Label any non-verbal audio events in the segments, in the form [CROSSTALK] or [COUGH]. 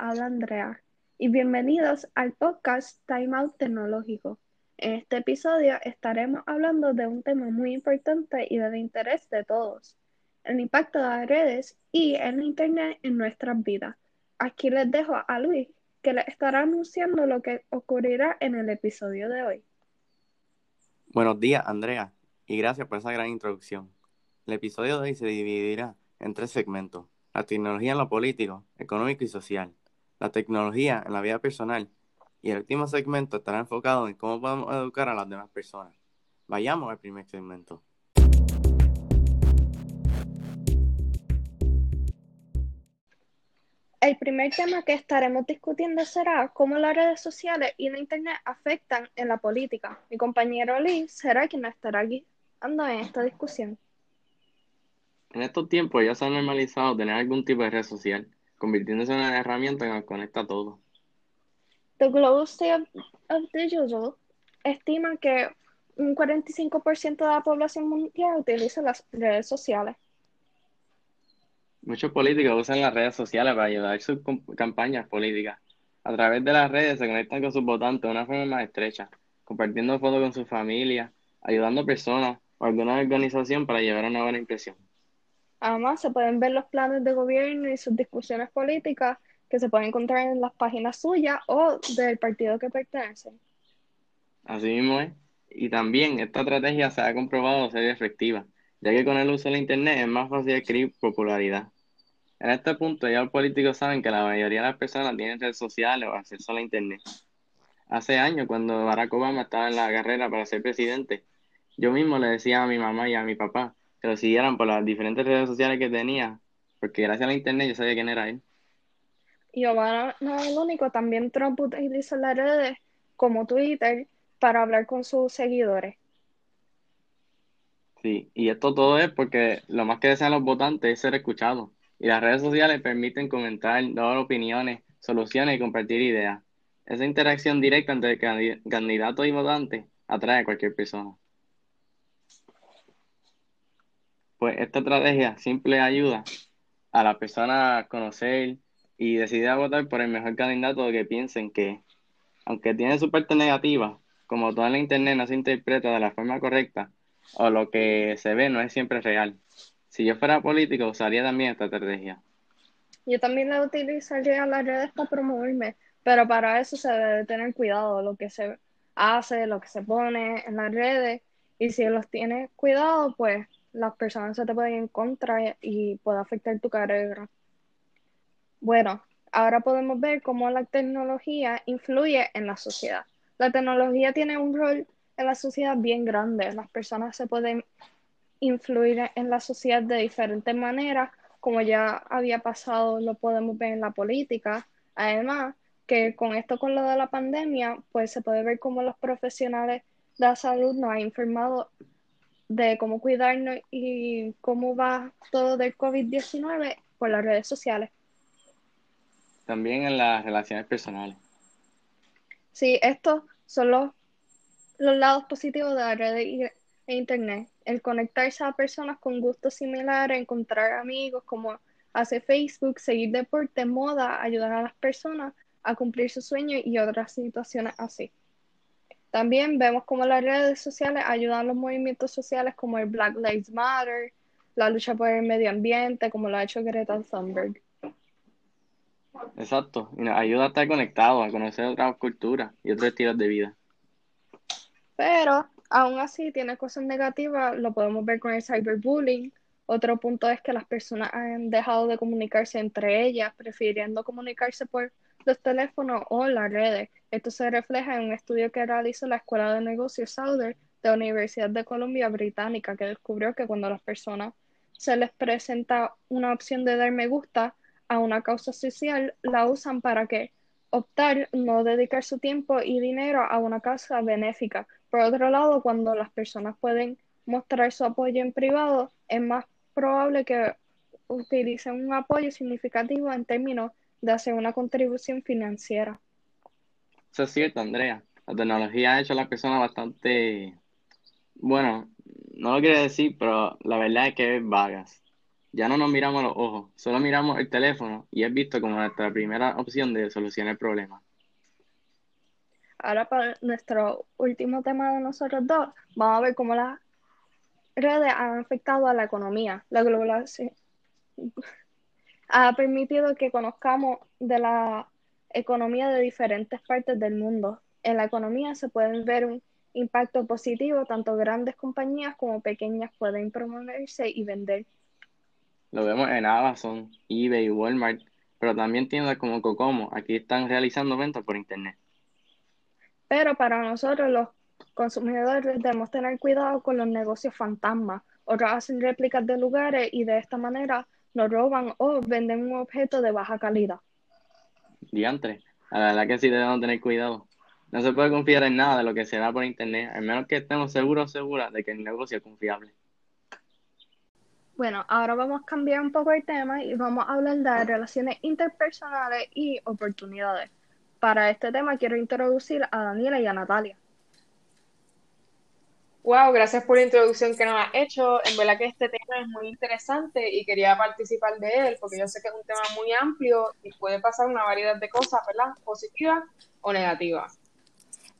habla Andrea y bienvenidos al podcast Time Out Tecnológico. En este episodio estaremos hablando de un tema muy importante y del interés de todos, el impacto de las redes y el Internet en nuestras vidas. Aquí les dejo a Luis, que les estará anunciando lo que ocurrirá en el episodio de hoy. Buenos días, Andrea, y gracias por esa gran introducción. El episodio de hoy se dividirá en tres segmentos la tecnología en lo político, económico y social, la tecnología en la vida personal y el último segmento estará enfocado en cómo podemos educar a las demás personas. Vayamos al primer segmento. El primer tema que estaremos discutiendo será cómo las redes sociales y la Internet afectan en la política. Mi compañero Lee será quien estará guiando en esta discusión. En estos tiempos ya se ha normalizado tener algún tipo de red social, convirtiéndose en una herramienta que nos conecta a todos. The Global State of Digital estima que un 45% de la población mundial utiliza las redes sociales. Muchos políticos usan las redes sociales para ayudar sus campañas políticas. A través de las redes se conectan con sus votantes de una forma más estrecha, compartiendo fotos con su familia, ayudando a personas o alguna organización para llevar una buena impresión. Además, se pueden ver los planes de gobierno y sus discusiones políticas que se pueden encontrar en las páginas suyas o del partido que pertenecen. Así mismo es. Y también esta estrategia se ha comprobado ser efectiva, ya que con el uso de la Internet es más fácil adquirir popularidad. En este punto ya los políticos saben que la mayoría de las personas tienen redes sociales o acceso a la Internet. Hace años, cuando Barack Obama estaba en la carrera para ser presidente, yo mismo le decía a mi mamá y a mi papá que lo siguieran por las diferentes redes sociales que tenía, porque gracias a la internet yo sabía quién era él. Y Obama no es el único, también Trump utiliza las redes como Twitter para hablar con sus seguidores. Sí, y esto todo es porque lo más que desean los votantes es ser escuchados. Y las redes sociales permiten comentar, dar opiniones, soluciones y compartir ideas. Esa interacción directa entre candidatos y votantes atrae a cualquier persona. Pues esta estrategia simple ayuda a la persona a conocer y decidir votar por el mejor candidato que piensen que, aunque tiene su parte negativa, como todo en la internet no se interpreta de la forma correcta o lo que se ve no es siempre real. Si yo fuera político, usaría también esta estrategia. Yo también la utilizaría las redes para promoverme, pero para eso se debe tener cuidado lo que se hace, lo que se pone en las redes, y si los tienes cuidado, pues las personas se te pueden encontrar y puede afectar tu carrera. Bueno, ahora podemos ver cómo la tecnología influye en la sociedad. La tecnología tiene un rol en la sociedad bien grande. Las personas se pueden influir en la sociedad de diferentes maneras, como ya había pasado, lo podemos ver en la política. Además, que con esto, con lo de la pandemia, pues se puede ver cómo los profesionales de la salud nos han informado de cómo cuidarnos y cómo va todo del COVID-19 por las redes sociales. También en las relaciones personales. Sí, estos son los, los lados positivos de la red e internet. El conectarse a personas con gustos similares, encontrar amigos como hace Facebook, seguir deporte, moda, ayudar a las personas a cumplir sus sueños y otras situaciones así. También vemos cómo las redes sociales ayudan a los movimientos sociales como el Black Lives Matter, la lucha por el medio ambiente, como lo ha hecho Greta Thunberg. Exacto, y nos ayuda a estar conectados, a conocer otras culturas y otros estilos de vida. Pero aún así tiene cosas negativas, lo podemos ver con el cyberbullying. Otro punto es que las personas han dejado de comunicarse entre ellas, prefiriendo comunicarse por los teléfonos o las redes. Esto se refleja en un estudio que realizó la Escuela de Negocios Sauder de la Universidad de Columbia Británica, que descubrió que cuando a las personas se les presenta una opción de dar me gusta a una causa social, la usan para que optar no dedicar su tiempo y dinero a una causa benéfica. Por otro lado, cuando las personas pueden mostrar su apoyo en privado, es más probable que utilicen un apoyo significativo en términos de hacer una contribución financiera. Eso es cierto, Andrea. La tecnología ha hecho a las personas bastante, bueno, no lo quiero decir, pero la verdad es que es vagas. Ya no nos miramos los ojos, solo miramos el teléfono y es visto como nuestra primera opción de solucionar el problema. Ahora para nuestro último tema de nosotros dos, vamos a ver cómo las redes han afectado a la economía. La globalización ha permitido que conozcamos de la economía de diferentes partes del mundo. En la economía se pueden ver un impacto positivo, tanto grandes compañías como pequeñas pueden promoverse y vender. Lo vemos en Amazon, eBay, Walmart, pero también tiendas como Cocomo, aquí están realizando ventas por internet. Pero para nosotros los consumidores debemos tener cuidado con los negocios fantasmas. Otros hacen réplicas de lugares y de esta manera nos roban o venden un objeto de baja calidad. Diantre, la verdad que sí debemos tener cuidado. No se puede confiar en nada de lo que se da por internet, al menos que estemos seguros o seguras de que el negocio es confiable. Bueno, ahora vamos a cambiar un poco el tema y vamos a hablar de relaciones interpersonales y oportunidades. Para este tema quiero introducir a Daniela y a Natalia. Wow, gracias por la introducción que nos has hecho. En verdad que este tema es muy interesante y quería participar de él porque yo sé que es un tema muy amplio y puede pasar una variedad de cosas, ¿verdad? Positivas o negativas.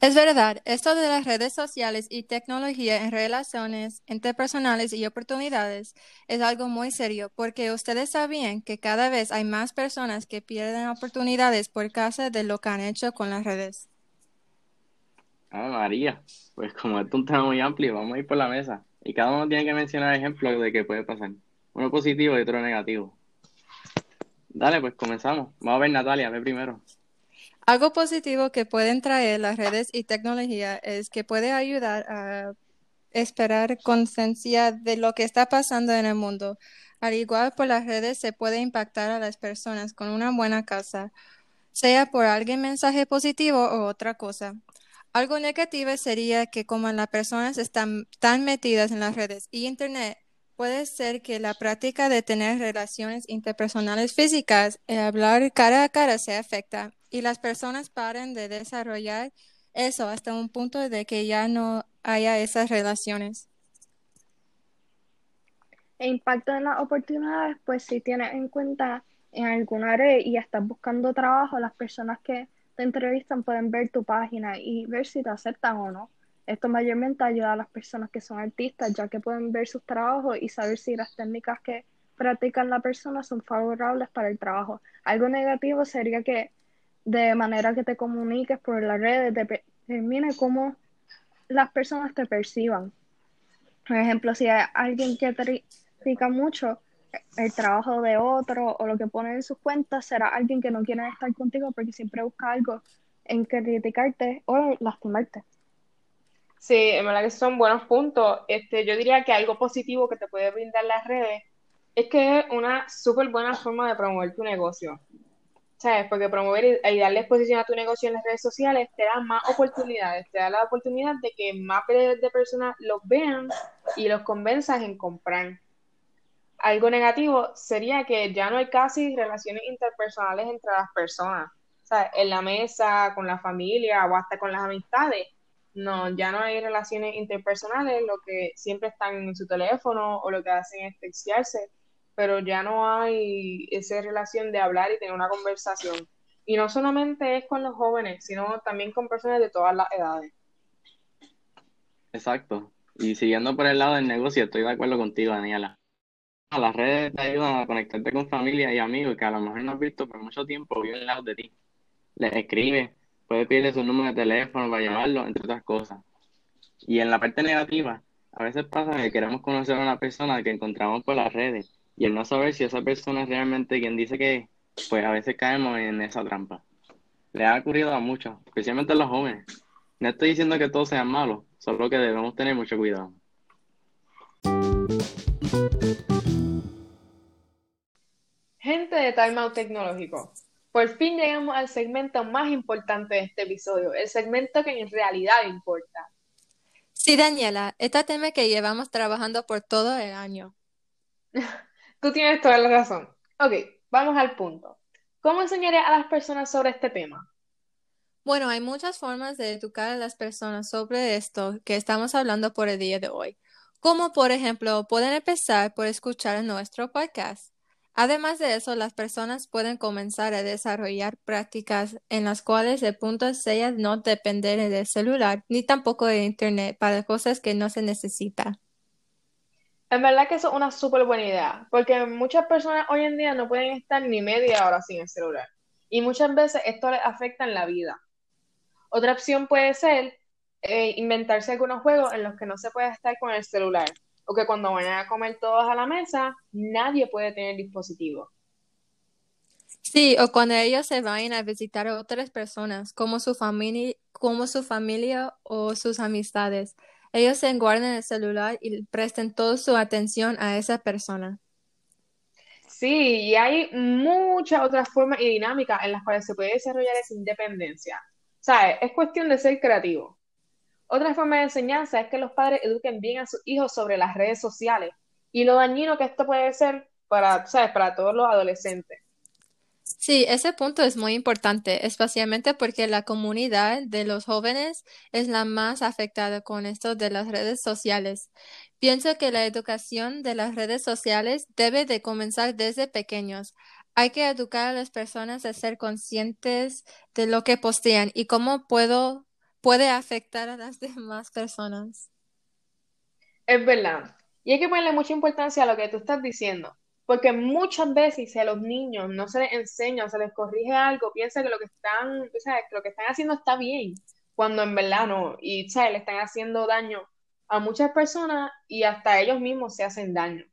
Es verdad, esto de las redes sociales y tecnología en relaciones interpersonales y oportunidades es algo muy serio porque ustedes sabían que cada vez hay más personas que pierden oportunidades por causa de lo que han hecho con las redes. Ah, María, pues como es un tema muy amplio, vamos a ir por la mesa y cada uno tiene que mencionar ejemplos de qué puede pasar, uno positivo y otro negativo. Dale, pues comenzamos. Vamos a ver Natalia, ve primero. Algo positivo que pueden traer las redes y tecnología es que puede ayudar a esperar conciencia de lo que está pasando en el mundo. Al igual por las redes se puede impactar a las personas con una buena casa, sea por alguien mensaje positivo o otra cosa. Algo negativo sería que como las personas están tan metidas en las redes y internet, puede ser que la práctica de tener relaciones interpersonales físicas y hablar cara a cara se afecta y las personas paren de desarrollar eso hasta un punto de que ya no haya esas relaciones. El impacto en las oportunidades, pues si tienes en cuenta en alguna red y estás buscando trabajo, las personas que te entrevistan pueden ver tu página y ver si te aceptan o no. Esto mayormente ayuda a las personas que son artistas, ya que pueden ver sus trabajos y saber si las técnicas que practican la persona son favorables para el trabajo. Algo negativo sería que de manera que te comuniques por las redes, determine cómo las personas te perciban. Por ejemplo, si hay alguien que te critica mucho el trabajo de otro o lo que pone en sus cuentas, será alguien que no quiere estar contigo porque siempre busca algo en que criticarte o lastimarte. Sí, en verdad que son buenos puntos. Este, yo diría que algo positivo que te puede brindar las redes es que es una súper buena forma de promover tu negocio. ¿sabes? Porque promover y, darle exposición a tu negocio en las redes sociales te da más oportunidades, te da la oportunidad de que más de personas los vean y los convenzas en comprar. Algo negativo sería que ya no hay casi relaciones interpersonales entre las personas, ¿sabes? En la mesa, con la familia o hasta con las amistades. No, ya no hay relaciones interpersonales, lo que siempre están en su teléfono o lo que hacen es textearse pero ya no hay esa relación de hablar y tener una conversación. Y no solamente es con los jóvenes, sino también con personas de todas las edades. Exacto. Y siguiendo por el lado del negocio, estoy de acuerdo contigo, Daniela. Las redes te ayudan a conectarte con familia y amigos que a lo mejor no has visto por mucho tiempo, viven lado de ti. Les escribe, puedes pedirle su número de teléfono para llamarlo, entre otras cosas. Y en la parte negativa, a veces pasa que queremos conocer a una persona que encontramos por las redes y el no saber si esa persona es realmente quien dice que pues a veces caemos en esa trampa. Le ha ocurrido a muchos, especialmente a los jóvenes. No estoy diciendo que todos sean malos, solo que debemos tener mucho cuidado. Gente de Time Out Tecnológico, por fin llegamos al segmento más importante de este episodio, el segmento que en realidad importa. Sí, Daniela, este tema que llevamos trabajando por todo el año. [LAUGHS] Tú tienes toda la razón. Ok, vamos al punto. ¿Cómo enseñaré a las personas sobre este tema? Bueno, hay muchas formas de educar a las personas sobre esto que estamos hablando por el día de hoy. como por ejemplo pueden empezar por escuchar nuestro podcast. Además de eso, las personas pueden comenzar a desarrollar prácticas en las cuales el punto sea no depender del celular ni tampoco de Internet para cosas que no se necesita. En verdad que eso es una súper buena idea, porque muchas personas hoy en día no pueden estar ni media hora sin el celular. Y muchas veces esto les afecta en la vida. Otra opción puede ser eh, inventarse algunos juegos en los que no se puede estar con el celular o que cuando vayan a comer todos a la mesa, nadie puede tener dispositivo. Sí, o cuando ellos se vayan a visitar a otras personas, como su familia, como su familia o sus amistades, ellos se guarden el celular y presten toda su atención a esa persona. Sí, y hay muchas otras formas y dinámicas en las cuales se puede desarrollar esa independencia. ¿Sabes? Es cuestión de ser creativo. Otra forma de enseñanza es que los padres eduquen bien a sus hijos sobre las redes sociales y lo dañino que esto puede ser para, ¿sabes? para todos los adolescentes. Sí, ese punto es muy importante, especialmente porque la comunidad de los jóvenes es la más afectada con esto de las redes sociales. Pienso que la educación de las redes sociales debe de comenzar desde pequeños. Hay que educar a las personas a ser conscientes de lo que postean y cómo puedo puede afectar a las [LAUGHS] demás personas. Es verdad. Y hay que ponerle mucha importancia a lo que tú estás diciendo, porque muchas veces si a los niños no se les enseña, se les corrige algo, piensan que lo que están, ¿sabes? Que lo que están haciendo está bien, cuando en verdad no, y ¿sabes? le están haciendo daño a muchas personas y hasta ellos mismos se hacen daño.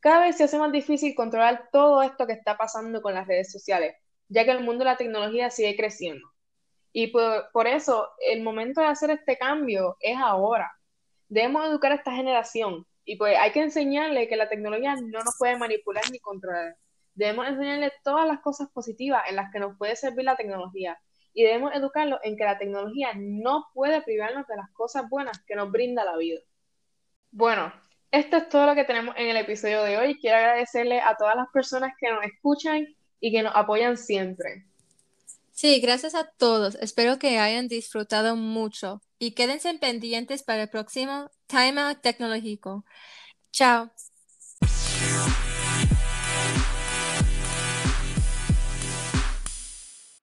Cada vez se hace más difícil controlar todo esto que está pasando con las redes sociales, ya que el mundo de la tecnología sigue creciendo. Y por, eso el momento de hacer este cambio es ahora. Debemos educar a esta generación y pues hay que enseñarle que la tecnología no nos puede manipular ni controlar. Debemos enseñarle todas las cosas positivas en las que nos puede servir la tecnología y debemos educarlo en que la tecnología no puede privarnos de las cosas buenas que nos brinda la vida. Bueno, esto es todo lo que tenemos en el episodio de hoy. Quiero agradecerle a todas las personas que nos escuchan y que nos apoyan siempre. Sí, gracias a todos. Espero que hayan disfrutado mucho y quédense pendientes para el próximo Time Out Tecnológico. Chao.